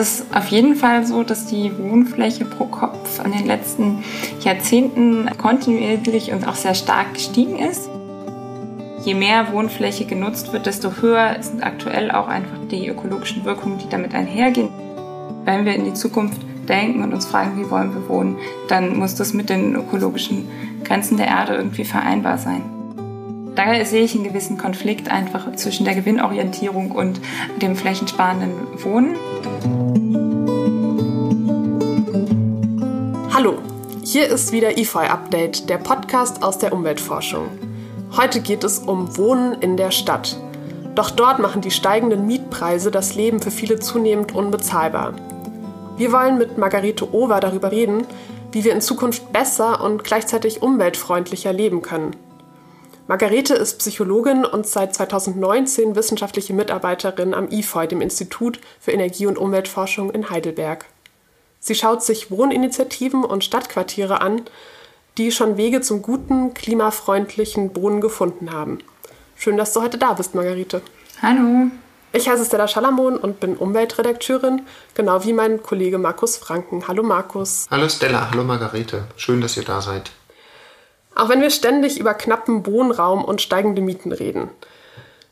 Es ist auf jeden Fall so, dass die Wohnfläche pro Kopf in den letzten Jahrzehnten kontinuierlich und auch sehr stark gestiegen ist. Je mehr Wohnfläche genutzt wird, desto höher sind aktuell auch einfach die ökologischen Wirkungen, die damit einhergehen. Wenn wir in die Zukunft denken und uns fragen, wie wollen wir wohnen, dann muss das mit den ökologischen Grenzen der Erde irgendwie vereinbar sein. Daher sehe ich einen gewissen Konflikt einfach zwischen der Gewinnorientierung und dem flächensparenden Wohnen. Hallo, hier ist wieder IFOI Update, der Podcast aus der Umweltforschung. Heute geht es um Wohnen in der Stadt. Doch dort machen die steigenden Mietpreise das Leben für viele zunehmend unbezahlbar. Wir wollen mit Margarete Over darüber reden, wie wir in Zukunft besser und gleichzeitig umweltfreundlicher leben können. Margarete ist Psychologin und seit 2019 wissenschaftliche Mitarbeiterin am IFOI, dem Institut für Energie- und Umweltforschung in Heidelberg. Sie schaut sich Wohninitiativen und Stadtquartiere an, die schon Wege zum guten, klimafreundlichen Wohnen gefunden haben. Schön, dass du heute da bist, Margarete. Hallo. Ich heiße Stella Schalamon und bin Umweltredakteurin, genau wie mein Kollege Markus Franken. Hallo Markus. Hallo Stella, hallo Margarete. Schön, dass ihr da seid. Auch wenn wir ständig über knappen Wohnraum und steigende Mieten reden.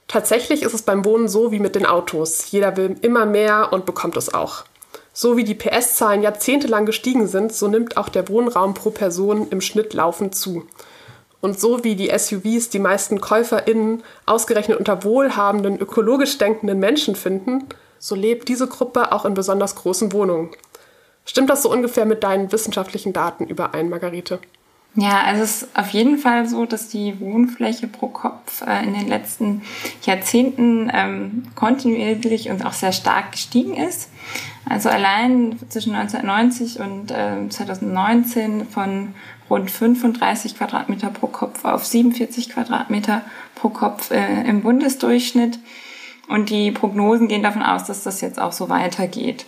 Tatsächlich ist es beim Wohnen so wie mit den Autos. Jeder will immer mehr und bekommt es auch. So wie die PS-Zahlen jahrzehntelang gestiegen sind, so nimmt auch der Wohnraum pro Person im Schnitt laufend zu. Und so wie die SUVs die meisten KäuferInnen ausgerechnet unter wohlhabenden, ökologisch denkenden Menschen finden, so lebt diese Gruppe auch in besonders großen Wohnungen. Stimmt das so ungefähr mit deinen wissenschaftlichen Daten überein, Margarete? Ja, also es ist auf jeden Fall so, dass die Wohnfläche pro Kopf äh, in den letzten Jahrzehnten ähm, kontinuierlich und auch sehr stark gestiegen ist. Also allein zwischen 1990 und äh, 2019 von rund 35 Quadratmeter pro Kopf auf 47 Quadratmeter pro Kopf äh, im Bundesdurchschnitt. Und die Prognosen gehen davon aus, dass das jetzt auch so weitergeht.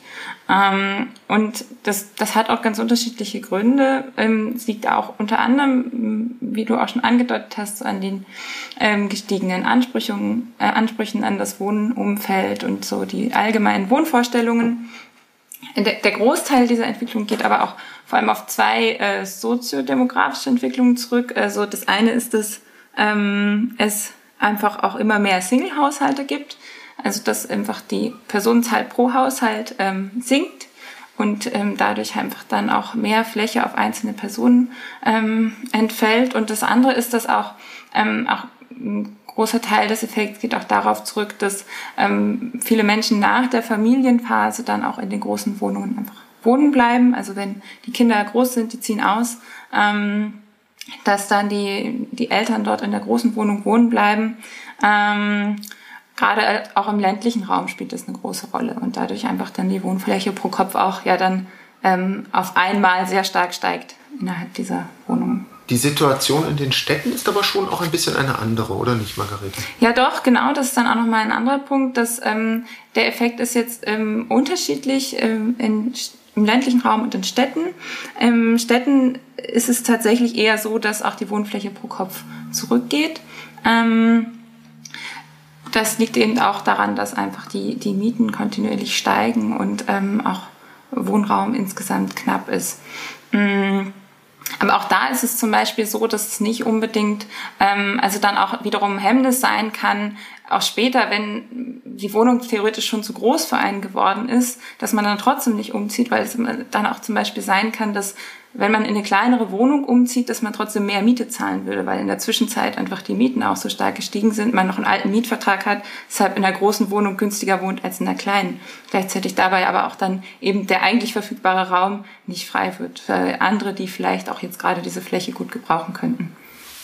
Ähm, und das, das hat auch ganz unterschiedliche Gründe. Ähm, es liegt auch unter anderem, wie du auch schon angedeutet hast, an den ähm, gestiegenen Ansprüchen, äh, Ansprüchen an das Wohnumfeld und so die allgemeinen Wohnvorstellungen. Der, Großteil dieser Entwicklung geht aber auch vor allem auf zwei äh, soziodemografische Entwicklungen zurück. Also das eine ist, dass es einfach auch immer mehr Single-Haushalte gibt. Also dass einfach die Personenzahl pro Haushalt ähm, sinkt und ähm, dadurch einfach dann auch mehr Fläche auf einzelne Personen ähm, entfällt. Und das andere ist, dass auch, ähm, auch ein großer Teil des Effekts geht auch darauf zurück, dass ähm, viele Menschen nach der Familienphase dann auch in den großen Wohnungen einfach wohnen bleiben. Also wenn die Kinder groß sind, die ziehen aus. Ähm, dass dann die, die Eltern dort in der großen Wohnung wohnen bleiben. Ähm, Gerade auch im ländlichen Raum spielt das eine große Rolle und dadurch einfach dann die Wohnfläche pro Kopf auch ja dann ähm, auf einmal sehr stark steigt innerhalb dieser Wohnungen. Die Situation in den Städten ist aber schon auch ein bisschen eine andere, oder nicht, Margarete? Ja, doch, genau. Das ist dann auch nochmal ein anderer Punkt, dass ähm, der Effekt ist jetzt ähm, unterschiedlich ähm, in im ländlichen Raum und in Städten. In Städten ist es tatsächlich eher so, dass auch die Wohnfläche pro Kopf zurückgeht. Ähm, das liegt eben auch daran, dass einfach die, die Mieten kontinuierlich steigen und ähm, auch Wohnraum insgesamt knapp ist. Mm, aber auch da ist es zum Beispiel so, dass es nicht unbedingt, ähm, also dann auch wiederum Hemmnis sein kann, auch später, wenn die Wohnung theoretisch schon zu groß für einen geworden ist, dass man dann trotzdem nicht umzieht, weil es dann auch zum Beispiel sein kann, dass wenn man in eine kleinere Wohnung umzieht, dass man trotzdem mehr Miete zahlen würde, weil in der Zwischenzeit einfach die Mieten auch so stark gestiegen sind, man noch einen alten Mietvertrag hat, deshalb in der großen Wohnung günstiger wohnt als in der kleinen. Gleichzeitig dabei aber auch dann eben der eigentlich verfügbare Raum nicht frei wird für andere, die vielleicht auch jetzt gerade diese Fläche gut gebrauchen könnten.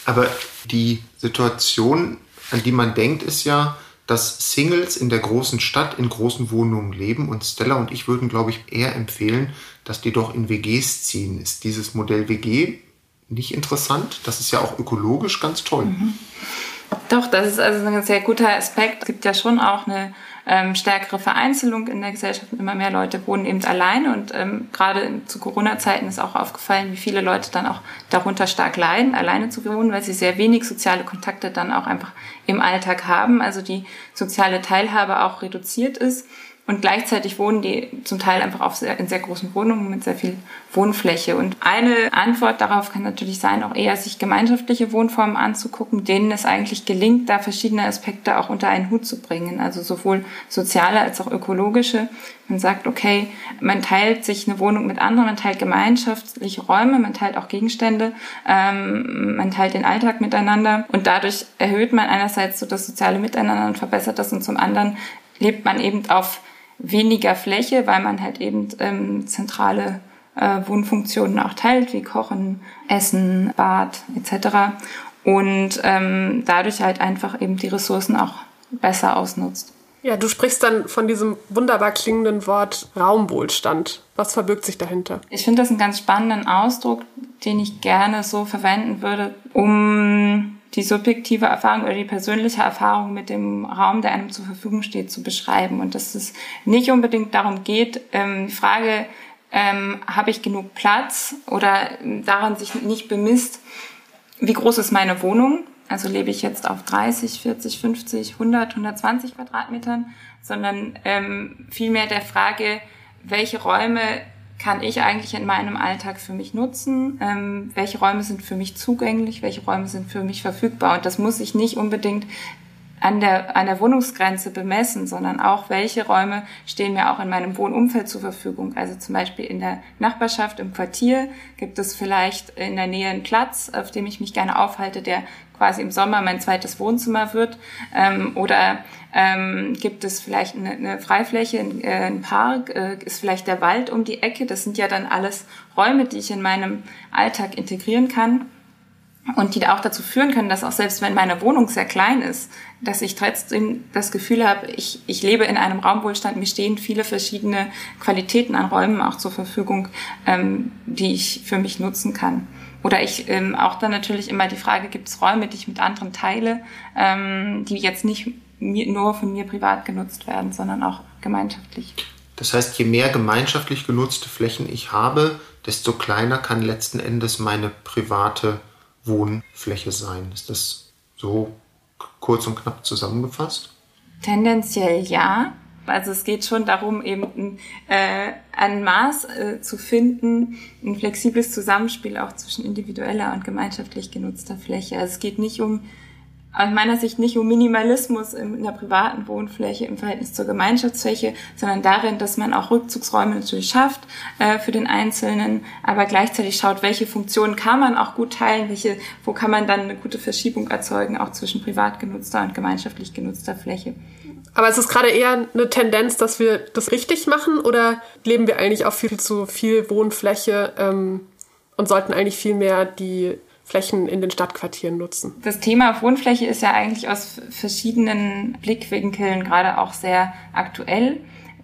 Aber die Situation, an die man denkt, ist ja, dass Singles in der großen Stadt in großen Wohnungen leben und Stella und ich würden, glaube ich, eher empfehlen, dass die doch in WGs ziehen. Ist dieses Modell WG nicht interessant? Das ist ja auch ökologisch ganz toll. Mhm. Doch, das ist also ein sehr guter Aspekt. Es gibt ja schon auch eine ähm, stärkere Vereinzelung in der Gesellschaft. Immer mehr Leute wohnen eben alleine und ähm, gerade zu Corona-Zeiten ist auch aufgefallen, wie viele Leute dann auch darunter stark leiden, alleine zu wohnen, weil sie sehr wenig soziale Kontakte dann auch einfach im Alltag haben. Also die soziale Teilhabe auch reduziert ist. Und gleichzeitig wohnen die zum Teil einfach auf sehr, in sehr großen Wohnungen mit sehr viel Wohnfläche. Und eine Antwort darauf kann natürlich sein, auch eher sich gemeinschaftliche Wohnformen anzugucken, denen es eigentlich gelingt, da verschiedene Aspekte auch unter einen Hut zu bringen. Also sowohl soziale als auch ökologische. Man sagt, okay, man teilt sich eine Wohnung mit anderen, man teilt gemeinschaftliche Räume, man teilt auch Gegenstände, ähm, man teilt den Alltag miteinander und dadurch erhöht man einerseits so das soziale Miteinander und verbessert das und zum anderen lebt man eben auf weniger Fläche, weil man halt eben ähm, zentrale äh, Wohnfunktionen auch teilt, wie Kochen, Essen, Bad etc. Und ähm, dadurch halt einfach eben die Ressourcen auch besser ausnutzt. Ja, du sprichst dann von diesem wunderbar klingenden Wort Raumwohlstand. Was verbirgt sich dahinter? Ich finde das einen ganz spannenden Ausdruck, den ich gerne so verwenden würde, um die subjektive Erfahrung oder die persönliche Erfahrung mit dem Raum, der einem zur Verfügung steht, zu beschreiben. Und dass es nicht unbedingt darum geht, ähm, die Frage, ähm, habe ich genug Platz oder daran sich nicht bemisst, wie groß ist meine Wohnung? Also lebe ich jetzt auf 30, 40, 50, 100, 120 Quadratmetern, sondern ähm, vielmehr der Frage, welche Räume kann ich eigentlich in meinem Alltag für mich nutzen? Ähm, welche Räume sind für mich zugänglich? Welche Räume sind für mich verfügbar? Und das muss ich nicht unbedingt an der, an der Wohnungsgrenze bemessen, sondern auch, welche Räume stehen mir auch in meinem Wohnumfeld zur Verfügung. Also zum Beispiel in der Nachbarschaft, im Quartier gibt es vielleicht in der Nähe einen Platz, auf dem ich mich gerne aufhalte, der quasi im Sommer mein zweites Wohnzimmer wird? Ähm, oder ähm, gibt es vielleicht eine, eine Freifläche, äh, ein Park? Äh, ist vielleicht der Wald um die Ecke? Das sind ja dann alles Räume, die ich in meinem Alltag integrieren kann und die auch dazu führen können, dass auch selbst wenn meine Wohnung sehr klein ist, dass ich trotzdem das Gefühl habe, ich, ich lebe in einem Raumwohlstand, mir stehen viele verschiedene Qualitäten an Räumen auch zur Verfügung, ähm, die ich für mich nutzen kann. Oder ich ähm, auch dann natürlich immer die Frage, gibt es Räume, die ich mit anderen teile, ähm, die jetzt nicht mir, nur von mir privat genutzt werden, sondern auch gemeinschaftlich. Das heißt, je mehr gemeinschaftlich genutzte Flächen ich habe, desto kleiner kann letzten Endes meine private Wohnfläche sein. Ist das so kurz und knapp zusammengefasst? Tendenziell ja. Also es geht schon darum, eben äh, ein Maß äh, zu finden, ein flexibles Zusammenspiel auch zwischen individueller und gemeinschaftlich genutzter Fläche. Also es geht nicht um aus meiner Sicht nicht um Minimalismus in der privaten Wohnfläche im Verhältnis zur Gemeinschaftsfläche, sondern darin, dass man auch Rückzugsräume natürlich schafft äh, für den Einzelnen, aber gleichzeitig schaut, welche Funktionen kann man auch gut teilen, welche, wo kann man dann eine gute Verschiebung erzeugen, auch zwischen privat genutzter und gemeinschaftlich genutzter Fläche. Aber es ist gerade eher eine Tendenz, dass wir das richtig machen oder leben wir eigentlich auf viel zu viel Wohnfläche ähm, und sollten eigentlich viel mehr die Flächen in den Stadtquartieren nutzen? Das Thema Wohnfläche ist ja eigentlich aus verschiedenen Blickwinkeln gerade auch sehr aktuell.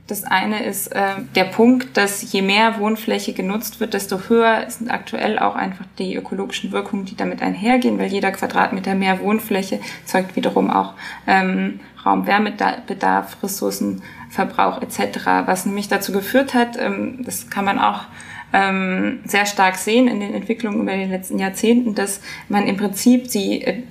Das eine ist äh, der Punkt, dass je mehr Wohnfläche genutzt wird, desto höher sind aktuell auch einfach die ökologischen Wirkungen, die damit einhergehen, weil jeder Quadratmeter mehr Wohnfläche zeugt wiederum auch ähm, Raumwärmebedarf, Ressourcenverbrauch etc., was nämlich dazu geführt hat, ähm, das kann man auch ähm, sehr stark sehen in den Entwicklungen über die letzten Jahrzehnten, dass man im Prinzip die äh,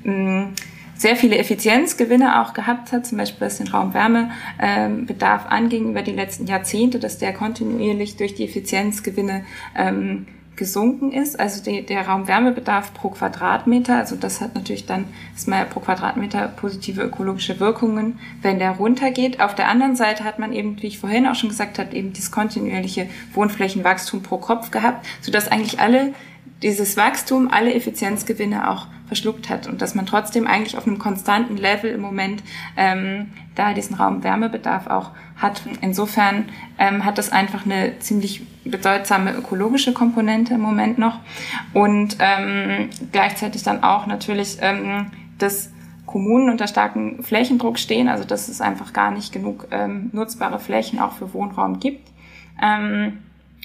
sehr viele Effizienzgewinne auch gehabt hat, zum Beispiel was den Raumwärmebedarf ähm, anging über die letzten Jahrzehnte, dass der kontinuierlich durch die Effizienzgewinne ähm, gesunken ist, also die, der Raumwärmebedarf pro Quadratmeter, also das hat natürlich dann erstmal pro Quadratmeter positive ökologische Wirkungen, wenn der runtergeht. Auf der anderen Seite hat man eben, wie ich vorhin auch schon gesagt habe, eben dieses kontinuierliche Wohnflächenwachstum pro Kopf gehabt, sodass eigentlich alle dieses Wachstum alle Effizienzgewinne auch verschluckt hat und dass man trotzdem eigentlich auf einem konstanten Level im Moment ähm, da diesen Raumwärmebedarf auch hat. Insofern ähm, hat das einfach eine ziemlich bedeutsame ökologische Komponente im Moment noch und ähm, gleichzeitig dann auch natürlich, ähm, dass Kommunen unter starkem Flächendruck stehen, also dass es einfach gar nicht genug ähm, nutzbare Flächen auch für Wohnraum gibt ähm,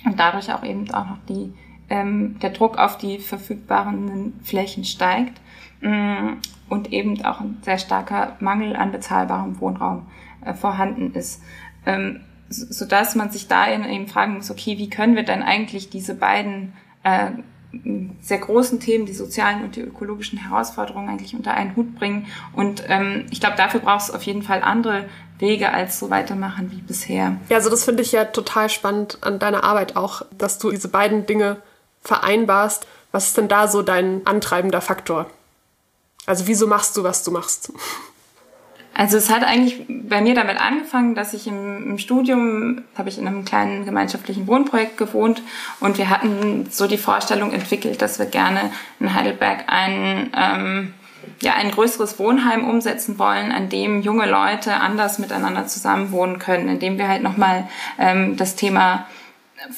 und dadurch auch eben auch noch die ähm, der Druck auf die verfügbaren Flächen steigt mm, und eben auch ein sehr starker Mangel an bezahlbarem Wohnraum äh, vorhanden ist. Ähm, so dass man sich da eben fragen muss, okay, wie können wir denn eigentlich diese beiden äh, sehr großen Themen, die sozialen und die ökologischen Herausforderungen eigentlich unter einen Hut bringen. Und ähm, ich glaube, dafür braucht es auf jeden Fall andere Wege als so weitermachen wie bisher. Ja, also das finde ich ja total spannend an deiner Arbeit auch, dass du diese beiden Dinge vereinbarst. Was ist denn da so dein antreibender Faktor? Also wieso machst du, was du machst? Also es hat eigentlich bei mir damit angefangen, dass ich im, im Studium, habe ich in einem kleinen gemeinschaftlichen Wohnprojekt gewohnt und wir hatten so die Vorstellung entwickelt, dass wir gerne in Heidelberg ein, ähm, ja, ein größeres Wohnheim umsetzen wollen, an dem junge Leute anders miteinander zusammenwohnen können, in dem wir halt nochmal ähm, das Thema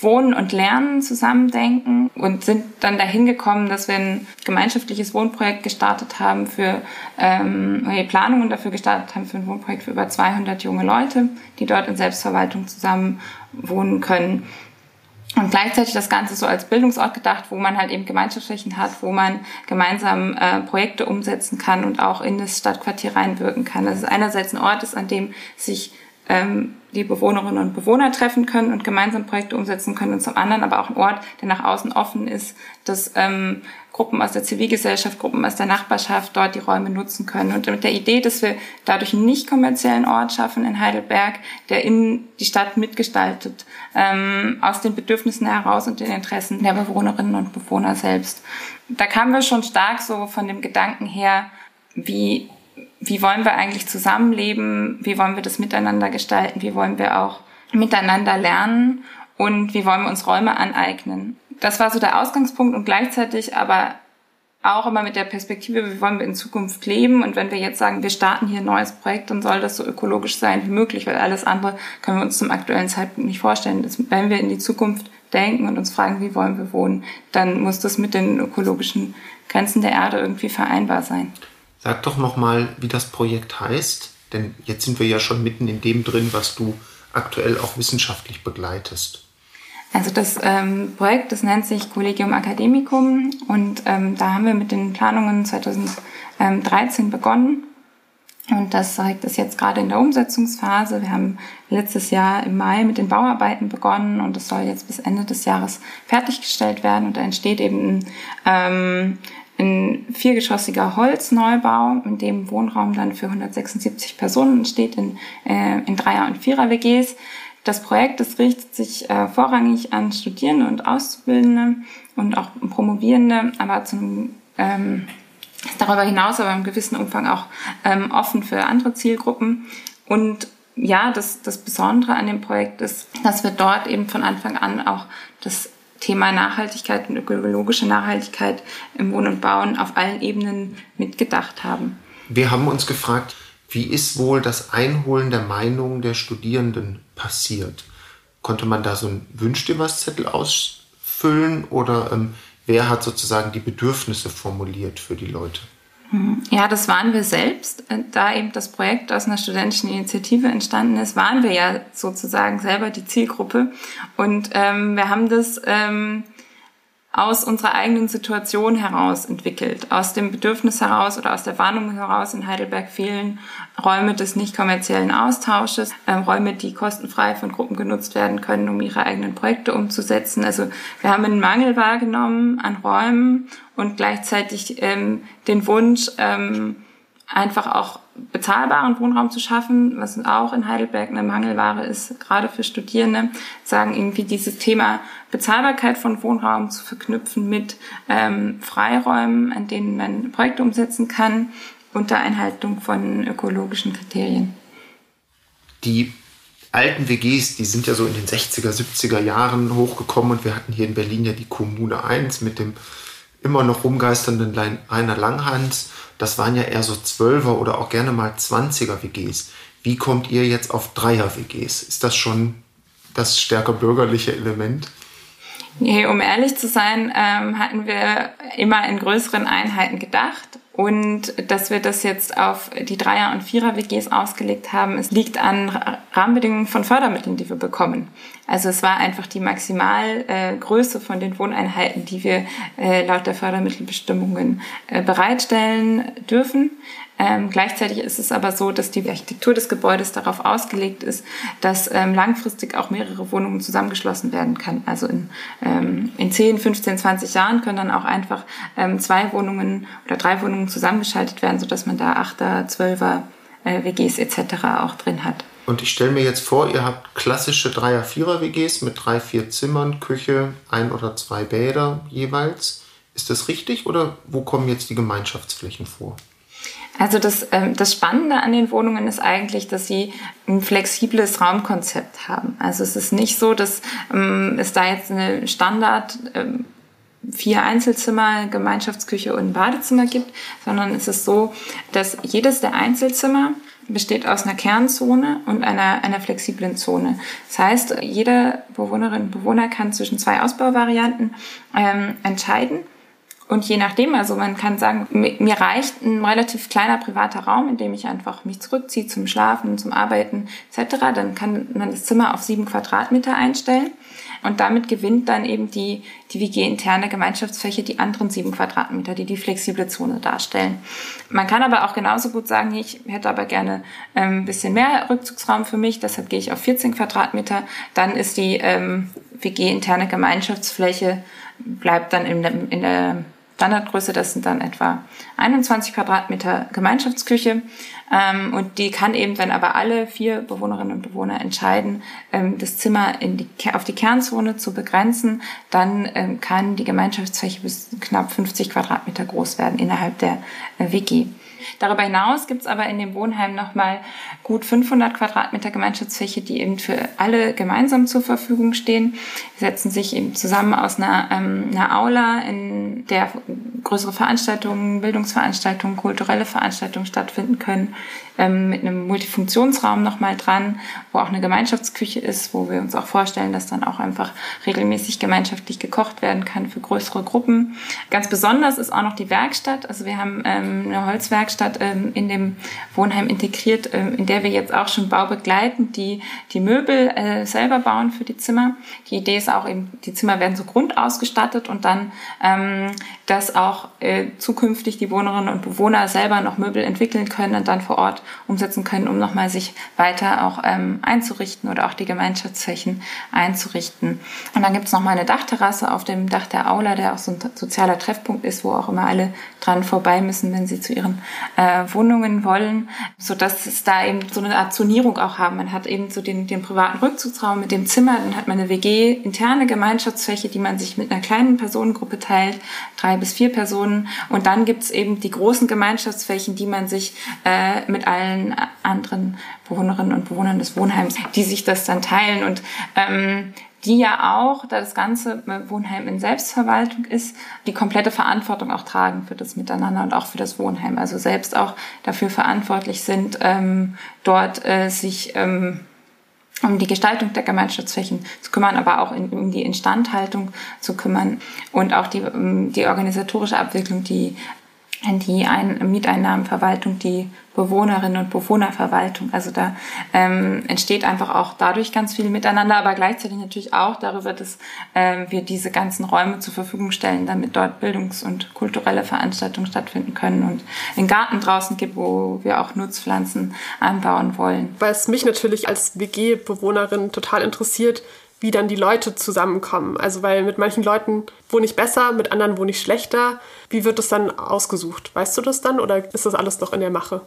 Wohnen und Lernen zusammendenken und sind dann dahin gekommen, dass wir ein gemeinschaftliches Wohnprojekt gestartet haben für ähm, Planungen dafür gestartet haben für ein Wohnprojekt für über 200 junge Leute, die dort in Selbstverwaltung zusammen wohnen können. Und gleichzeitig das Ganze so als Bildungsort gedacht, wo man halt eben Gemeinschaftsflächen hat, wo man gemeinsam äh, Projekte umsetzen kann und auch in das Stadtquartier reinwirken kann. Das ist einerseits ein Ort ist, an dem sich ähm, die Bewohnerinnen und Bewohner treffen können und gemeinsam Projekte umsetzen können und zum anderen aber auch ein Ort, der nach außen offen ist, dass ähm, Gruppen aus der Zivilgesellschaft, Gruppen aus der Nachbarschaft dort die Räume nutzen können. Und mit der Idee, dass wir dadurch einen nicht kommerziellen Ort schaffen in Heidelberg, der in die Stadt mitgestaltet, ähm, aus den Bedürfnissen heraus und den Interessen der Bewohnerinnen und Bewohner selbst. Da kamen wir schon stark so von dem Gedanken her, wie wie wollen wir eigentlich zusammenleben, wie wollen wir das miteinander gestalten, wie wollen wir auch miteinander lernen und wie wollen wir uns Räume aneignen. Das war so der Ausgangspunkt und gleichzeitig aber auch immer mit der Perspektive, wie wollen wir in Zukunft leben und wenn wir jetzt sagen, wir starten hier ein neues Projekt, dann soll das so ökologisch sein wie möglich, weil alles andere können wir uns zum aktuellen Zeitpunkt nicht vorstellen. Das, wenn wir in die Zukunft denken und uns fragen, wie wollen wir wohnen, dann muss das mit den ökologischen Grenzen der Erde irgendwie vereinbar sein. Sag doch nochmal, wie das Projekt heißt, denn jetzt sind wir ja schon mitten in dem drin, was du aktuell auch wissenschaftlich begleitest. Also das ähm, Projekt, das nennt sich Collegium Academicum und ähm, da haben wir mit den Planungen 2013 begonnen und das ist jetzt gerade in der Umsetzungsphase. Wir haben letztes Jahr im Mai mit den Bauarbeiten begonnen und das soll jetzt bis Ende des Jahres fertiggestellt werden und da entsteht eben ähm, ein viergeschossiger Holzneubau, in dem Wohnraum dann für 176 Personen entsteht in, äh, in Dreier- und Vierer-WGs. Das Projekt das richtet sich äh, vorrangig an Studierende und Auszubildende und auch Promovierende, aber zum, ähm, darüber hinaus aber im gewissen Umfang auch ähm, offen für andere Zielgruppen. Und ja, das, das Besondere an dem Projekt ist, dass wir dort eben von Anfang an auch das Thema Nachhaltigkeit und ökologische Nachhaltigkeit im Wohnen und Bauen auf allen Ebenen mitgedacht haben. Wir haben uns gefragt, wie ist wohl das Einholen der Meinungen der Studierenden passiert? Konnte man da so ein Wünsch dir was Zettel ausfüllen oder ähm, wer hat sozusagen die Bedürfnisse formuliert für die Leute? Ja, das waren wir selbst. Da eben das Projekt aus einer studentischen Initiative entstanden ist, waren wir ja sozusagen selber die Zielgruppe. Und ähm, wir haben das ähm, aus unserer eigenen Situation heraus entwickelt, aus dem Bedürfnis heraus oder aus der Warnung heraus. In Heidelberg fehlen Räume des nicht kommerziellen Austausches, ähm, Räume, die kostenfrei von Gruppen genutzt werden können, um ihre eigenen Projekte umzusetzen. Also wir haben einen Mangel wahrgenommen an Räumen und gleichzeitig ähm, den Wunsch, ähm, einfach auch bezahlbaren Wohnraum zu schaffen, was auch in Heidelberg eine Mangelware ist, gerade für Studierende, sagen irgendwie dieses Thema Bezahlbarkeit von Wohnraum zu verknüpfen mit ähm, Freiräumen, an denen man Projekte umsetzen kann, unter Einhaltung von ökologischen Kriterien. Die alten WGs, die sind ja so in den 60er, 70er Jahren hochgekommen und wir hatten hier in Berlin ja die Kommune 1 mit dem immer noch rumgeisternden Rainer Langhans das waren ja eher so Zwölfer oder auch gerne mal Zwanziger WGs. Wie kommt ihr jetzt auf Dreier WGs? Ist das schon das stärker bürgerliche Element? Nee, um ehrlich zu sein, ähm, hatten wir immer in größeren Einheiten gedacht. Und dass wir das jetzt auf die Dreier- und Vierer-WGs ausgelegt haben, es liegt an Rahmenbedingungen von Fördermitteln, die wir bekommen. Also es war einfach die Maximalgröße äh, von den Wohneinheiten, die wir äh, laut der Fördermittelbestimmungen äh, bereitstellen dürfen. Ähm, gleichzeitig ist es aber so, dass die Architektur des Gebäudes darauf ausgelegt ist, dass ähm, langfristig auch mehrere Wohnungen zusammengeschlossen werden kann. Also in, ähm, in 10, 15, 20 Jahren können dann auch einfach ähm, zwei Wohnungen oder drei Wohnungen zusammengeschaltet werden, sodass man da Achter, Zwölfer äh, WGs etc. auch drin hat. Und ich stelle mir jetzt vor, ihr habt klassische Dreier-, Vierer-WGs mit drei, vier Zimmern, Küche, ein oder zwei Bäder jeweils. Ist das richtig oder wo kommen jetzt die Gemeinschaftsflächen vor? Also das, ähm, das Spannende an den Wohnungen ist eigentlich, dass sie ein flexibles Raumkonzept haben. Also es ist nicht so, dass ähm, es da jetzt eine Standard ähm, vier Einzelzimmer, Gemeinschaftsküche und Badezimmer gibt, sondern es ist so, dass jedes der Einzelzimmer besteht aus einer Kernzone und einer, einer flexiblen Zone. Das heißt, jede Bewohnerin und Bewohner kann zwischen zwei Ausbauvarianten ähm, entscheiden und je nachdem, also man kann sagen, mir reicht ein relativ kleiner privater Raum, in dem ich einfach mich zurückziehe zum Schlafen, zum Arbeiten etc. Dann kann man das Zimmer auf sieben Quadratmeter einstellen. Und damit gewinnt dann eben die, die WG-interne Gemeinschaftsfläche die anderen sieben Quadratmeter, die die flexible Zone darstellen. Man kann aber auch genauso gut sagen, ich hätte aber gerne ähm, ein bisschen mehr Rückzugsraum für mich, deshalb gehe ich auf 14 Quadratmeter. Dann ist die ähm, WG-interne Gemeinschaftsfläche, bleibt dann in der, in der Standardgröße, das sind dann etwa 21 Quadratmeter Gemeinschaftsküche. Ähm, und die kann eben, wenn aber alle vier Bewohnerinnen und Bewohner entscheiden, ähm, das Zimmer in die, auf die Kernzone zu begrenzen, dann ähm, kann die Gemeinschaftsfläche bis knapp 50 Quadratmeter groß werden innerhalb der äh, WG. Darüber hinaus gibt es aber in dem Wohnheim nochmal gut 500 Quadratmeter Gemeinschaftsfläche, die eben für alle gemeinsam zur Verfügung stehen. Die setzen sich eben zusammen aus einer, ähm, einer Aula, in der größere Veranstaltungen, Bildungsveranstaltungen, kulturelle Veranstaltungen stattfinden können ähm, mit einem Multifunktionsraum nochmal dran, wo auch eine Gemeinschaftsküche ist, wo wir uns auch vorstellen, dass dann auch einfach regelmäßig gemeinschaftlich gekocht werden kann für größere Gruppen. Ganz besonders ist auch noch die Werkstatt. Also wir haben ähm, eine Holzwerkstatt ähm, in dem Wohnheim integriert, ähm, in der wir jetzt auch schon baubegleitend die, die Möbel äh, selber bauen für die Zimmer. Die Idee ist auch eben, die Zimmer werden so grundausgestattet und dann, ähm, dass auch äh, zukünftig die Wohnerinnen und Bewohner selber noch Möbel entwickeln können und dann vor Ort umsetzen können, um nochmal sich weiter auch ähm, einzurichten oder auch die Gemeinschaftsflächen einzurichten. Und dann gibt es nochmal eine Dachterrasse auf dem Dach der Aula, der auch so ein sozialer Treffpunkt ist, wo auch immer alle dran vorbei müssen, wenn sie zu ihren äh, Wohnungen wollen, so dass es da eben so eine Art Zonierung auch haben. Man hat eben so den, den privaten Rückzugsraum mit dem Zimmer, dann hat man eine WG, interne Gemeinschaftsfläche, die man sich mit einer kleinen Personengruppe teilt, drei bis vier Personen. Und dann gibt es eben die großen Gemeinschaftsflächen, die man sich äh, mit allen anderen Bewohnerinnen und Bewohnern des Wohnheims, die sich das dann teilen und ähm, die ja auch, da das ganze Wohnheim in Selbstverwaltung ist, die komplette Verantwortung auch tragen für das Miteinander und auch für das Wohnheim. Also selbst auch dafür verantwortlich sind, ähm, dort äh, sich ähm, um die Gestaltung der Gemeinschaftsflächen zu kümmern, aber auch in, um die Instandhaltung zu kümmern und auch die, um die organisatorische Abwicklung, die die Ein Mieteinnahmenverwaltung, die Bewohnerinnen und Bewohnerverwaltung. Also da ähm, entsteht einfach auch dadurch ganz viel miteinander, aber gleichzeitig natürlich auch darüber, dass ähm, wir diese ganzen Räume zur Verfügung stellen, damit dort Bildungs- und kulturelle Veranstaltungen stattfinden können und einen Garten draußen gibt, wo wir auch Nutzpflanzen anbauen wollen. Es mich natürlich als WG-Bewohnerin total interessiert, wie dann die Leute zusammenkommen. Also weil mit manchen Leuten wohne ich besser, mit anderen wohne ich schlechter. Wie wird das dann ausgesucht? Weißt du das dann oder ist das alles noch in der Mache?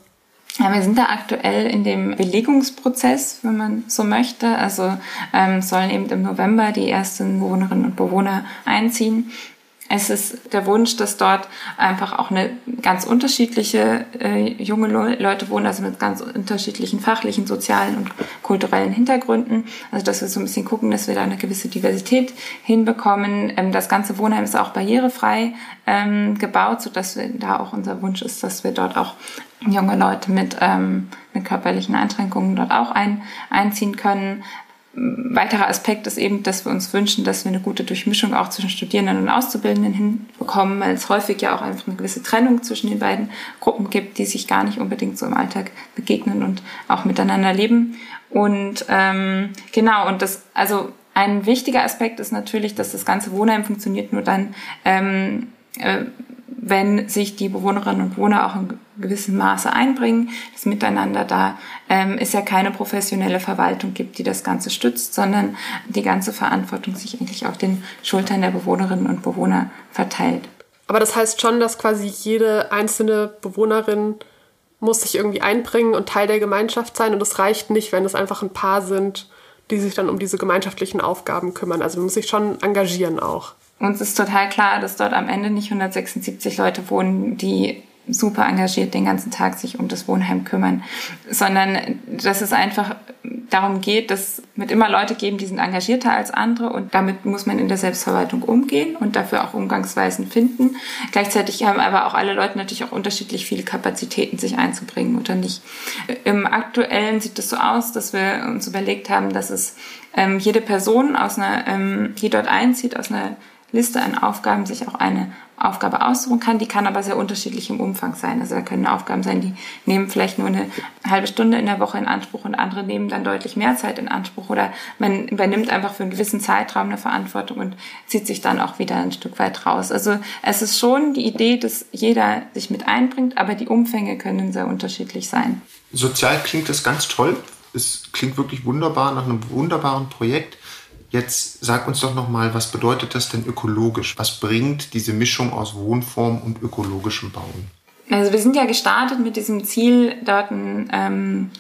Ja, wir sind da aktuell in dem Belegungsprozess, wenn man so möchte. Also ähm, sollen eben im November die ersten Bewohnerinnen und Bewohner einziehen. Es ist der Wunsch, dass dort einfach auch eine ganz unterschiedliche äh, junge Leute wohnen, also mit ganz unterschiedlichen fachlichen, sozialen und kulturellen Hintergründen. Also dass wir so ein bisschen gucken, dass wir da eine gewisse Diversität hinbekommen. Ähm, das ganze Wohnheim ist auch barrierefrei ähm, gebaut, so dass wir da auch unser Wunsch ist, dass wir dort auch junge Leute mit, ähm, mit körperlichen Einschränkungen dort auch ein, einziehen können weiterer Aspekt ist eben, dass wir uns wünschen, dass wir eine gute Durchmischung auch zwischen Studierenden und Auszubildenden hinbekommen, weil es häufig ja auch einfach eine gewisse Trennung zwischen den beiden Gruppen gibt, die sich gar nicht unbedingt so im Alltag begegnen und auch miteinander leben. Und ähm, genau, und das, also ein wichtiger Aspekt ist natürlich, dass das ganze Wohnheim funktioniert nur dann, ähm, äh, wenn sich die Bewohnerinnen und Bewohner auch in gewissem Maße einbringen, das Miteinander da ähm, es ja keine professionelle Verwaltung gibt, die das Ganze stützt, sondern die ganze Verantwortung sich eigentlich auf den Schultern der Bewohnerinnen und Bewohner verteilt. Aber das heißt schon, dass quasi jede einzelne Bewohnerin muss sich irgendwie einbringen und Teil der Gemeinschaft sein und es reicht nicht, wenn es einfach ein paar sind, die sich dann um diese gemeinschaftlichen Aufgaben kümmern. Also man muss sich schon engagieren auch. Uns ist total klar, dass dort am Ende nicht 176 Leute wohnen, die super engagiert den ganzen Tag sich um das Wohnheim kümmern, sondern dass es einfach darum geht, dass mit immer Leute geben, die sind engagierter als andere und damit muss man in der Selbstverwaltung umgehen und dafür auch Umgangsweisen finden. Gleichzeitig haben aber auch alle Leute natürlich auch unterschiedlich viele Kapazitäten, sich einzubringen oder nicht. Im aktuellen sieht es so aus, dass wir uns überlegt haben, dass es ähm, jede Person aus einer, ähm, die dort einzieht, aus einer Liste an Aufgaben sich auch eine Aufgabe aussuchen kann. Die kann aber sehr unterschiedlich im Umfang sein. Also da können Aufgaben sein, die nehmen vielleicht nur eine halbe Stunde in der Woche in Anspruch und andere nehmen dann deutlich mehr Zeit in Anspruch. Oder man übernimmt einfach für einen gewissen Zeitraum eine Verantwortung und zieht sich dann auch wieder ein Stück weit raus. Also es ist schon die Idee, dass jeder sich mit einbringt, aber die Umfänge können sehr unterschiedlich sein. Sozial klingt das ganz toll. Es klingt wirklich wunderbar nach einem wunderbaren Projekt. Jetzt sag uns doch noch mal, was bedeutet das denn ökologisch? Was bringt diese Mischung aus Wohnform und ökologischem Bauen? Also wir sind ja gestartet mit diesem Ziel, dort ein ähm,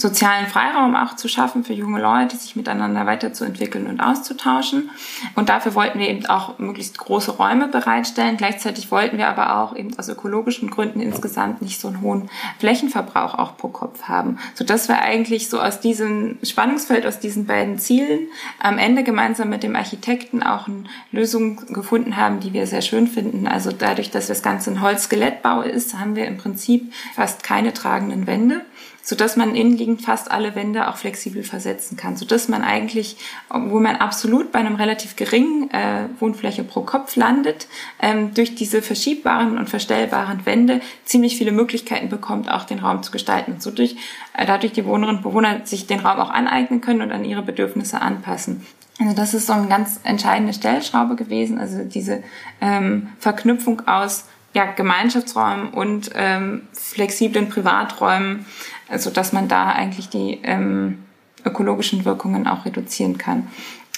sozialen Freiraum auch zu schaffen für junge Leute, sich miteinander weiterzuentwickeln und auszutauschen. Und dafür wollten wir eben auch möglichst große Räume bereitstellen. Gleichzeitig wollten wir aber auch eben aus ökologischen Gründen insgesamt nicht so einen hohen Flächenverbrauch auch pro Kopf haben, sodass wir eigentlich so aus diesem Spannungsfeld, aus diesen beiden Zielen am Ende gemeinsam mit dem Architekten auch eine Lösung gefunden haben, die wir sehr schön finden. Also dadurch, dass das Ganze ein Holzskelettbau ist, haben wir im Prinzip fast keine tragenden Wände sodass man innenliegend fast alle Wände auch flexibel versetzen kann, sodass man eigentlich, wo man absolut bei einem relativ geringen äh, Wohnfläche pro Kopf landet, ähm, durch diese verschiebbaren und verstellbaren Wände ziemlich viele Möglichkeiten bekommt, auch den Raum zu gestalten so durch, äh, dadurch die Bewohnerinnen und Bewohner sich den Raum auch aneignen können und an ihre Bedürfnisse anpassen. Also das ist so eine ganz entscheidende Stellschraube gewesen, also diese ähm, Verknüpfung aus ja, Gemeinschaftsräumen und ähm, flexiblen Privaträumen, also dass man da eigentlich die ähm, ökologischen Wirkungen auch reduzieren kann.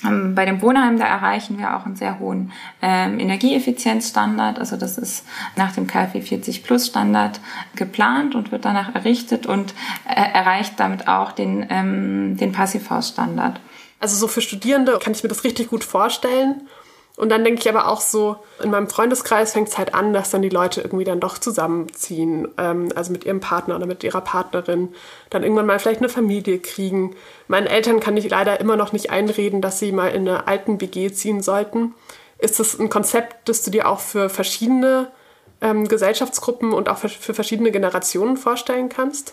Ähm, bei dem Wohnheim, da erreichen wir auch einen sehr hohen ähm, Energieeffizienzstandard. Also das ist nach dem KfW 40 Plus Standard geplant und wird danach errichtet und äh, erreicht damit auch den, ähm, den Passivhausstandard. Also so für Studierende kann ich mir das richtig gut vorstellen. Und dann denke ich aber auch so, in meinem Freundeskreis fängt es halt an, dass dann die Leute irgendwie dann doch zusammenziehen, ähm, also mit ihrem Partner oder mit ihrer Partnerin, dann irgendwann mal vielleicht eine Familie kriegen. Meinen Eltern kann ich leider immer noch nicht einreden, dass sie mal in eine alten WG ziehen sollten. Ist das ein Konzept, das du dir auch für verschiedene ähm, Gesellschaftsgruppen und auch für, für verschiedene Generationen vorstellen kannst?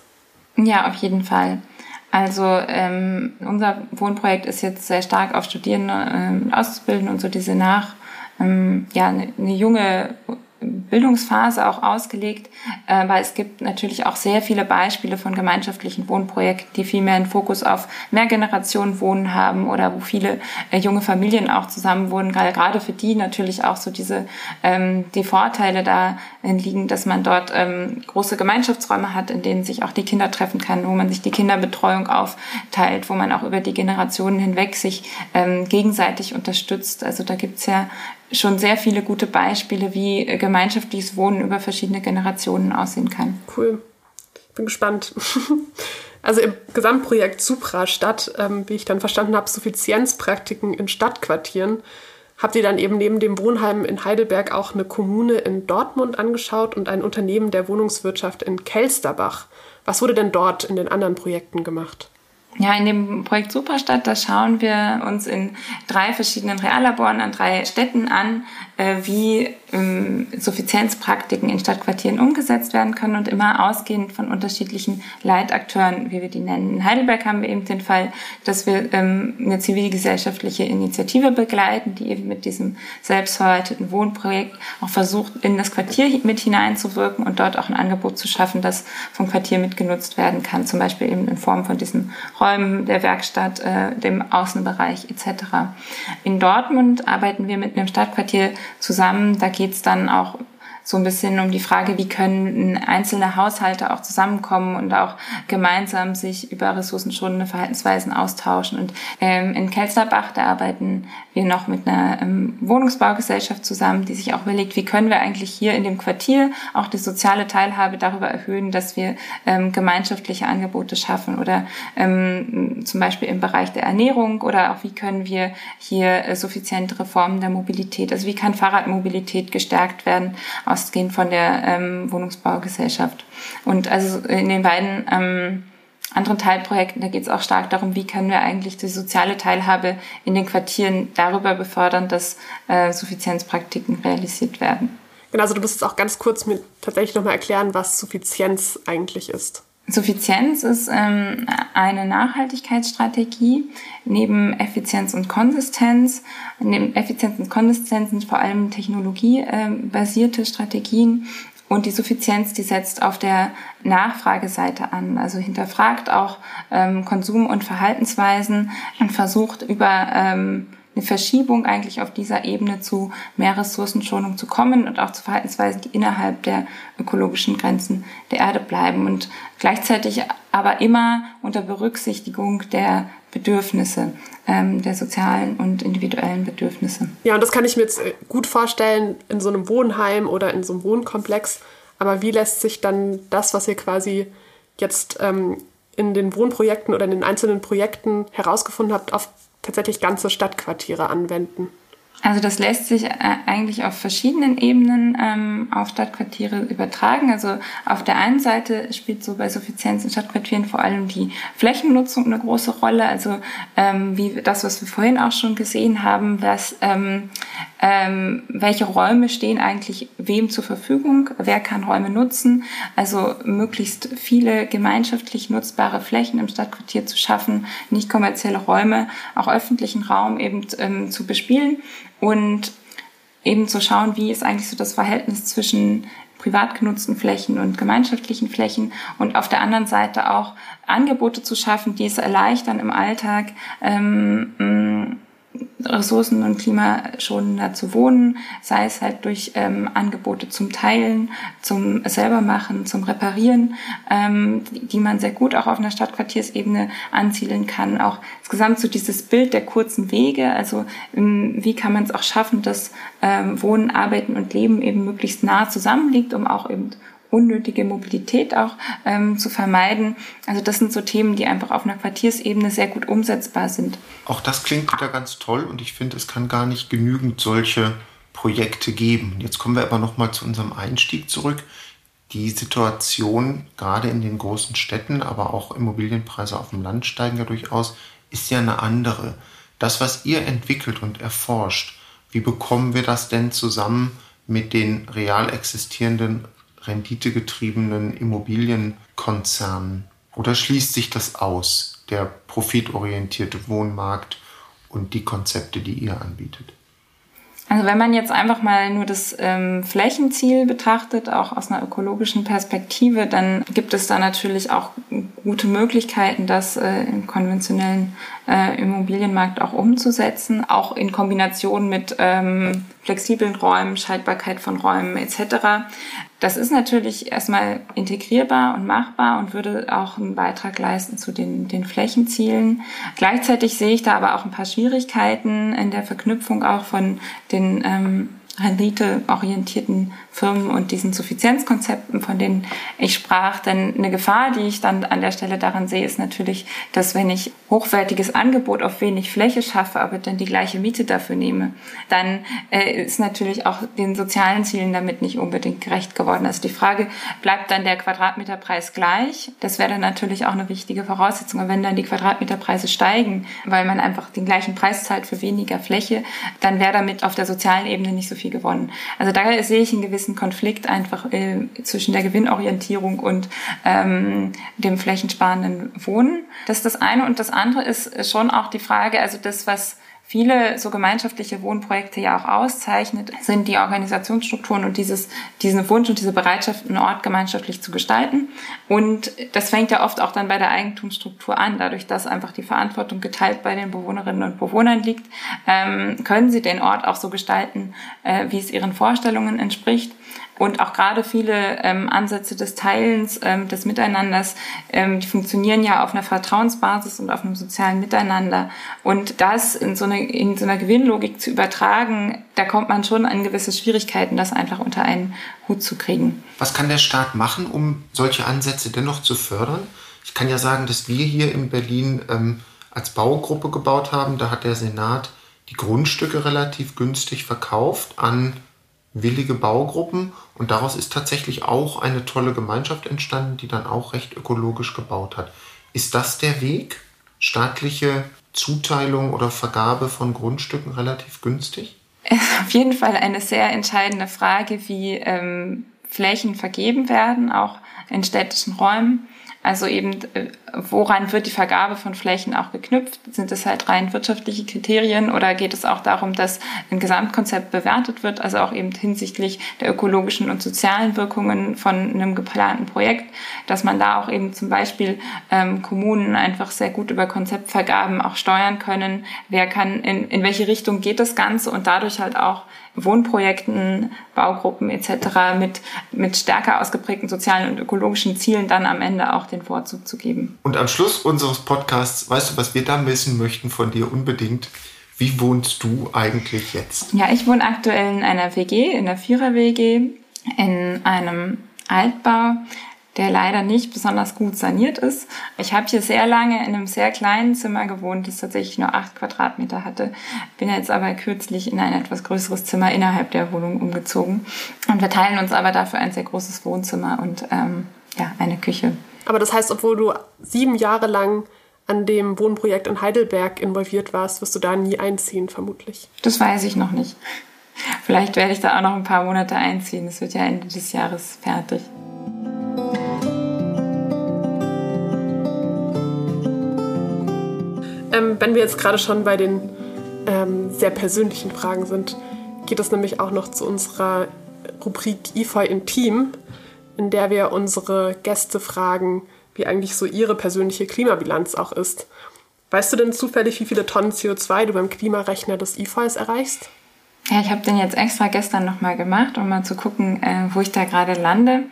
Ja, auf jeden Fall. Also ähm, unser Wohnprojekt ist jetzt sehr stark auf Studierende ähm, auszubilden und so diese nach, ähm, ja, eine, eine junge Bildungsphase auch ausgelegt, aber es gibt natürlich auch sehr viele Beispiele von gemeinschaftlichen Wohnprojekten, die viel mehr einen Fokus auf Mehrgenerationen-Wohnen haben oder wo viele äh, junge Familien auch zusammen wohnen, gerade für die natürlich auch so diese ähm, die Vorteile da liegen, dass man dort ähm, große Gemeinschaftsräume hat, in denen sich auch die Kinder treffen kann, wo man sich die Kinderbetreuung aufteilt, wo man auch über die Generationen hinweg sich ähm, gegenseitig unterstützt. Also da gibt's ja schon sehr viele gute Beispiele, wie äh, gemeinschaftliches Wohnen über verschiedene Generationen aussehen kann. Cool. Bin gespannt. Also im Gesamtprojekt Supra Stadt, ähm, wie ich dann verstanden habe, Suffizienzpraktiken in Stadtquartieren, habt ihr dann eben neben dem Wohnheim in Heidelberg auch eine Kommune in Dortmund angeschaut und ein Unternehmen der Wohnungswirtschaft in Kelsterbach. Was wurde denn dort in den anderen Projekten gemacht? Ja, in dem Projekt Superstadt, da schauen wir uns in drei verschiedenen Reallaboren an drei Städten an, wie ähm, Suffizienzpraktiken in Stadtquartieren umgesetzt werden können und immer ausgehend von unterschiedlichen Leitakteuren, wie wir die nennen. In Heidelberg haben wir eben den Fall, dass wir ähm, eine zivilgesellschaftliche Initiative begleiten, die eben mit diesem selbstverwalteten Wohnprojekt auch versucht, in das Quartier mit hineinzuwirken und dort auch ein Angebot zu schaffen, das vom Quartier mitgenutzt werden kann, zum Beispiel eben in Form von diesen Räumen der Werkstatt, äh, dem Außenbereich etc. In Dortmund arbeiten wir mit einem Stadtquartier zusammen. Da geht es dann auch so ein bisschen um die Frage, wie können einzelne Haushalte auch zusammenkommen und auch gemeinsam sich über ressourcenschonende Verhaltensweisen austauschen. Und ähm, in Kelsterbach, da arbeiten wir noch mit einer ähm, Wohnungsbaugesellschaft zusammen, die sich auch überlegt, wie können wir eigentlich hier in dem Quartier auch die soziale Teilhabe darüber erhöhen, dass wir ähm, gemeinschaftliche Angebote schaffen oder ähm, zum Beispiel im Bereich der Ernährung oder auch wie können wir hier äh, suffiziente Reformen der Mobilität, also wie kann Fahrradmobilität gestärkt werden, ausgehend von der ähm, Wohnungsbaugesellschaft. Und also in den beiden ähm, anderen Teilprojekten, da geht es auch stark darum, wie können wir eigentlich die soziale Teilhabe in den Quartieren darüber befördern, dass äh, Suffizienzpraktiken realisiert werden. Genau, also du musst jetzt auch ganz kurz mir tatsächlich nochmal erklären, was Suffizienz eigentlich ist. Suffizienz ist ähm, eine Nachhaltigkeitsstrategie neben Effizienz und Konsistenz. Neben Effizienz und Konsistenz sind vor allem technologiebasierte Strategien, und die Suffizienz, die setzt auf der Nachfrageseite an, also hinterfragt auch ähm, Konsum- und Verhaltensweisen und versucht über ähm, eine Verschiebung eigentlich auf dieser Ebene zu mehr Ressourcenschonung zu kommen und auch zu Verhaltensweisen, die innerhalb der ökologischen Grenzen der Erde bleiben und gleichzeitig aber immer unter Berücksichtigung der Bedürfnisse, ähm, der sozialen und individuellen Bedürfnisse. Ja, und das kann ich mir jetzt äh, gut vorstellen in so einem Wohnheim oder in so einem Wohnkomplex. Aber wie lässt sich dann das, was ihr quasi jetzt ähm, in den Wohnprojekten oder in den einzelnen Projekten herausgefunden habt, auf tatsächlich ganze Stadtquartiere anwenden? Also das lässt sich äh, eigentlich auf verschiedenen Ebenen ähm, auf Stadtquartiere übertragen. Also auf der einen Seite spielt so bei Suffizienz in Stadtquartieren vor allem die Flächennutzung eine große Rolle. Also ähm, wie das, was wir vorhin auch schon gesehen haben, dass ähm, ähm, welche Räume stehen eigentlich wem zur Verfügung, wer kann Räume nutzen. Also möglichst viele gemeinschaftlich nutzbare Flächen im Stadtquartier zu schaffen, nicht kommerzielle Räume, auch öffentlichen Raum eben ähm, zu bespielen und eben zu schauen, wie ist eigentlich so das Verhältnis zwischen privat genutzten Flächen und gemeinschaftlichen Flächen und auf der anderen Seite auch Angebote zu schaffen, die es erleichtern im Alltag, ähm, ressourcen- und klimaschonender zu wohnen, sei es halt durch ähm, Angebote zum Teilen, zum selbermachen, zum Reparieren, ähm, die, man sehr gut auch auf einer Stadtquartiersebene ansiedeln kann. Auch insgesamt so dieses Bild der kurzen Wege, also ähm, wie kann man es auch schaffen, dass ähm, Wohnen, Arbeiten und Leben eben möglichst nah zusammenliegt, um auch eben unnötige Mobilität auch ähm, zu vermeiden. Also das sind so Themen, die einfach auf einer Quartiersebene sehr gut umsetzbar sind. Auch das klingt wieder ganz toll und ich finde, es kann gar nicht genügend solche Projekte geben. Jetzt kommen wir aber noch mal zu unserem Einstieg zurück. Die Situation gerade in den großen Städten, aber auch Immobilienpreise auf dem Land steigen ja durchaus, ist ja eine andere. Das, was ihr entwickelt und erforscht, wie bekommen wir das denn zusammen mit den real existierenden renditegetriebenen Immobilienkonzernen? Oder schließt sich das aus, der profitorientierte Wohnmarkt und die Konzepte, die ihr anbietet? Also wenn man jetzt einfach mal nur das ähm, Flächenziel betrachtet, auch aus einer ökologischen Perspektive, dann gibt es da natürlich auch gute Möglichkeiten, das äh, im konventionellen äh, Immobilienmarkt auch umzusetzen, auch in Kombination mit ähm, flexiblen Räumen, Schaltbarkeit von Räumen etc. Das ist natürlich erstmal integrierbar und machbar und würde auch einen Beitrag leisten zu den, den Flächenzielen. Gleichzeitig sehe ich da aber auch ein paar Schwierigkeiten in der Verknüpfung auch von den ähm, renditeorientierten Firmen und diesen Suffizienzkonzepten, von denen ich sprach. Denn eine Gefahr, die ich dann an der Stelle daran sehe, ist natürlich, dass wenn ich hochwertiges Angebot auf wenig Fläche schaffe, aber dann die gleiche Miete dafür nehme, dann äh, ist natürlich auch den sozialen Zielen damit nicht unbedingt gerecht geworden. Also die Frage, bleibt dann der Quadratmeterpreis gleich? Das wäre dann natürlich auch eine wichtige Voraussetzung. Und wenn dann die Quadratmeterpreise steigen, weil man einfach den gleichen Preis zahlt für weniger Fläche, dann wäre damit auf der sozialen Ebene nicht so viel gewonnen. Also da sehe ich einen gewissen Konflikt einfach äh, zwischen der Gewinnorientierung und ähm, dem flächensparenden Wohnen. Das ist das eine. Und das andere ist schon auch die Frage, also das, was viele so gemeinschaftliche Wohnprojekte ja auch auszeichnet, sind die Organisationsstrukturen und dieses, diesen Wunsch und diese Bereitschaft, einen Ort gemeinschaftlich zu gestalten. Und das fängt ja oft auch dann bei der Eigentumsstruktur an. Dadurch, dass einfach die Verantwortung geteilt bei den Bewohnerinnen und Bewohnern liegt, ähm, können sie den Ort auch so gestalten, äh, wie es ihren Vorstellungen entspricht. Und auch gerade viele ähm, Ansätze des Teilens, ähm, des Miteinanders, ähm, die funktionieren ja auf einer Vertrauensbasis und auf einem sozialen Miteinander. Und das in so, eine, in so einer Gewinnlogik zu übertragen, da kommt man schon an gewisse Schwierigkeiten, das einfach unter einen Hut zu kriegen. Was kann der Staat machen, um solche Ansätze dennoch zu fördern? Ich kann ja sagen, dass wir hier in Berlin ähm, als Baugruppe gebaut haben. Da hat der Senat die Grundstücke relativ günstig verkauft an willige Baugruppen und daraus ist tatsächlich auch eine tolle Gemeinschaft entstanden, die dann auch recht ökologisch gebaut hat. Ist das der Weg? Staatliche Zuteilung oder Vergabe von Grundstücken relativ günstig? Auf jeden Fall eine sehr entscheidende Frage, wie ähm, Flächen vergeben werden, auch in städtischen Räumen. Also eben, äh, woran wird die Vergabe von Flächen auch geknüpft? Sind es halt rein wirtschaftliche Kriterien oder geht es auch darum, dass ein Gesamtkonzept bewertet wird, also auch eben hinsichtlich der ökologischen und sozialen Wirkungen von einem geplanten Projekt, dass man da auch eben zum Beispiel ähm, Kommunen einfach sehr gut über Konzeptvergaben auch steuern können, wer kann, in, in welche Richtung geht das Ganze und dadurch halt auch Wohnprojekten, Baugruppen etc. mit, mit stärker ausgeprägten sozialen und ökologischen Zielen dann am Ende auch den Vorzug zu geben. Und am Schluss unseres Podcasts, weißt du, was wir da wissen möchten von dir unbedingt? Wie wohnst du eigentlich jetzt? Ja, ich wohne aktuell in einer WG, in einer Vierer-WG, in einem Altbau der leider nicht besonders gut saniert ist. Ich habe hier sehr lange in einem sehr kleinen Zimmer gewohnt, das tatsächlich nur acht Quadratmeter hatte. Bin jetzt aber kürzlich in ein etwas größeres Zimmer innerhalb der Wohnung umgezogen. Und wir teilen uns aber dafür ein sehr großes Wohnzimmer und ähm, ja, eine Küche. Aber das heißt, obwohl du sieben Jahre lang an dem Wohnprojekt in Heidelberg involviert warst, wirst du da nie einziehen, vermutlich. Das weiß ich noch nicht. Vielleicht werde ich da auch noch ein paar Monate einziehen. Es wird ja Ende des Jahres fertig. Ähm, wenn wir jetzt gerade schon bei den ähm, sehr persönlichen Fragen sind, geht es nämlich auch noch zu unserer Rubrik IFOI Intim, in der wir unsere Gäste fragen, wie eigentlich so ihre persönliche Klimabilanz auch ist. Weißt du denn zufällig, wie viele Tonnen CO2 du beim Klimarechner des IFOIs erreichst? Ja, ich habe den jetzt extra gestern nochmal gemacht, um mal zu gucken, äh, wo ich da gerade lande.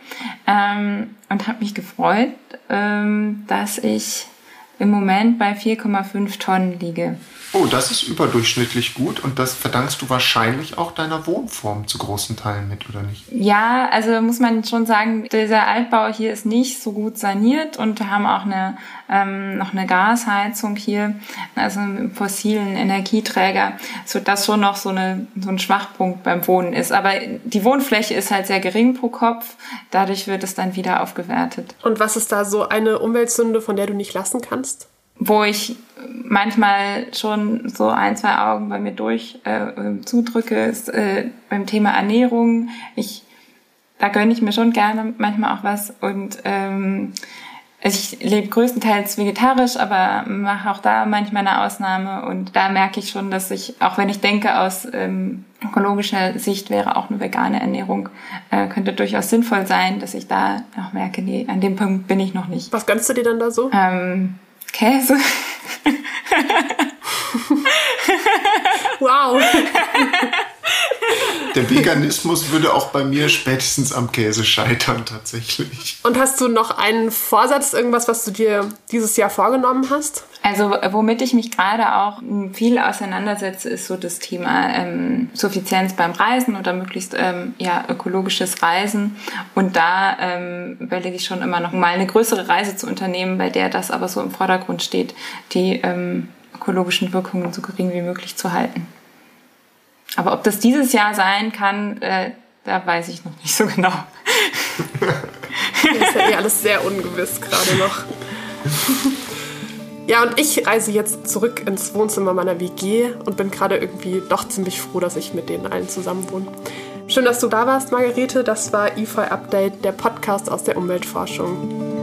Ähm, und habe mich gefreut, ähm, dass ich im Moment bei 4,5 Tonnen liege. Oh, das ist überdurchschnittlich gut und das verdankst du wahrscheinlich auch deiner Wohnform zu großen Teilen mit, oder nicht? Ja, also muss man schon sagen, dieser Altbau hier ist nicht so gut saniert und wir haben auch eine, ähm, noch eine Gasheizung hier, also einen fossilen Energieträger, so dass schon noch so, eine, so ein Schwachpunkt beim Wohnen ist. Aber die Wohnfläche ist halt sehr gering pro Kopf, dadurch wird es dann wieder aufgewertet. Und was ist da so eine Umweltsünde, von der du nicht lassen kannst? wo ich manchmal schon so ein, zwei Augen bei mir durch äh, zudrücke, ist äh, beim Thema Ernährung. Ich, da gönne ich mir schon gerne manchmal auch was und ähm, ich lebe größtenteils vegetarisch, aber mache auch da manchmal eine Ausnahme und da merke ich schon, dass ich, auch wenn ich denke, aus ähm, ökologischer Sicht wäre auch eine vegane Ernährung, äh, könnte durchaus sinnvoll sein, dass ich da auch merke, nee, an dem Punkt bin ich noch nicht. Was gönnst du dir dann da so? Ähm, Käse. wow. Der Veganismus würde auch bei mir spätestens am Käse scheitern, tatsächlich. Und hast du noch einen Vorsatz, irgendwas, was du dir dieses Jahr vorgenommen hast? Also womit ich mich gerade auch viel auseinandersetze, ist so das Thema ähm, Suffizienz beim Reisen oder möglichst ähm, ja, ökologisches Reisen. Und da ähm, überlege ich schon immer noch mal eine größere Reise zu unternehmen, bei der das aber so im Vordergrund steht, die ähm, ökologischen Wirkungen so gering wie möglich zu halten. Aber ob das dieses Jahr sein kann, äh, da weiß ich noch nicht so genau. das ist ja eh alles sehr ungewiss gerade noch. Ja, und ich reise jetzt zurück ins Wohnzimmer meiner WG und bin gerade irgendwie doch ziemlich froh, dass ich mit denen allen zusammen wohne. Schön, dass du da warst, Margarete. Das war EFI Update, der Podcast aus der Umweltforschung.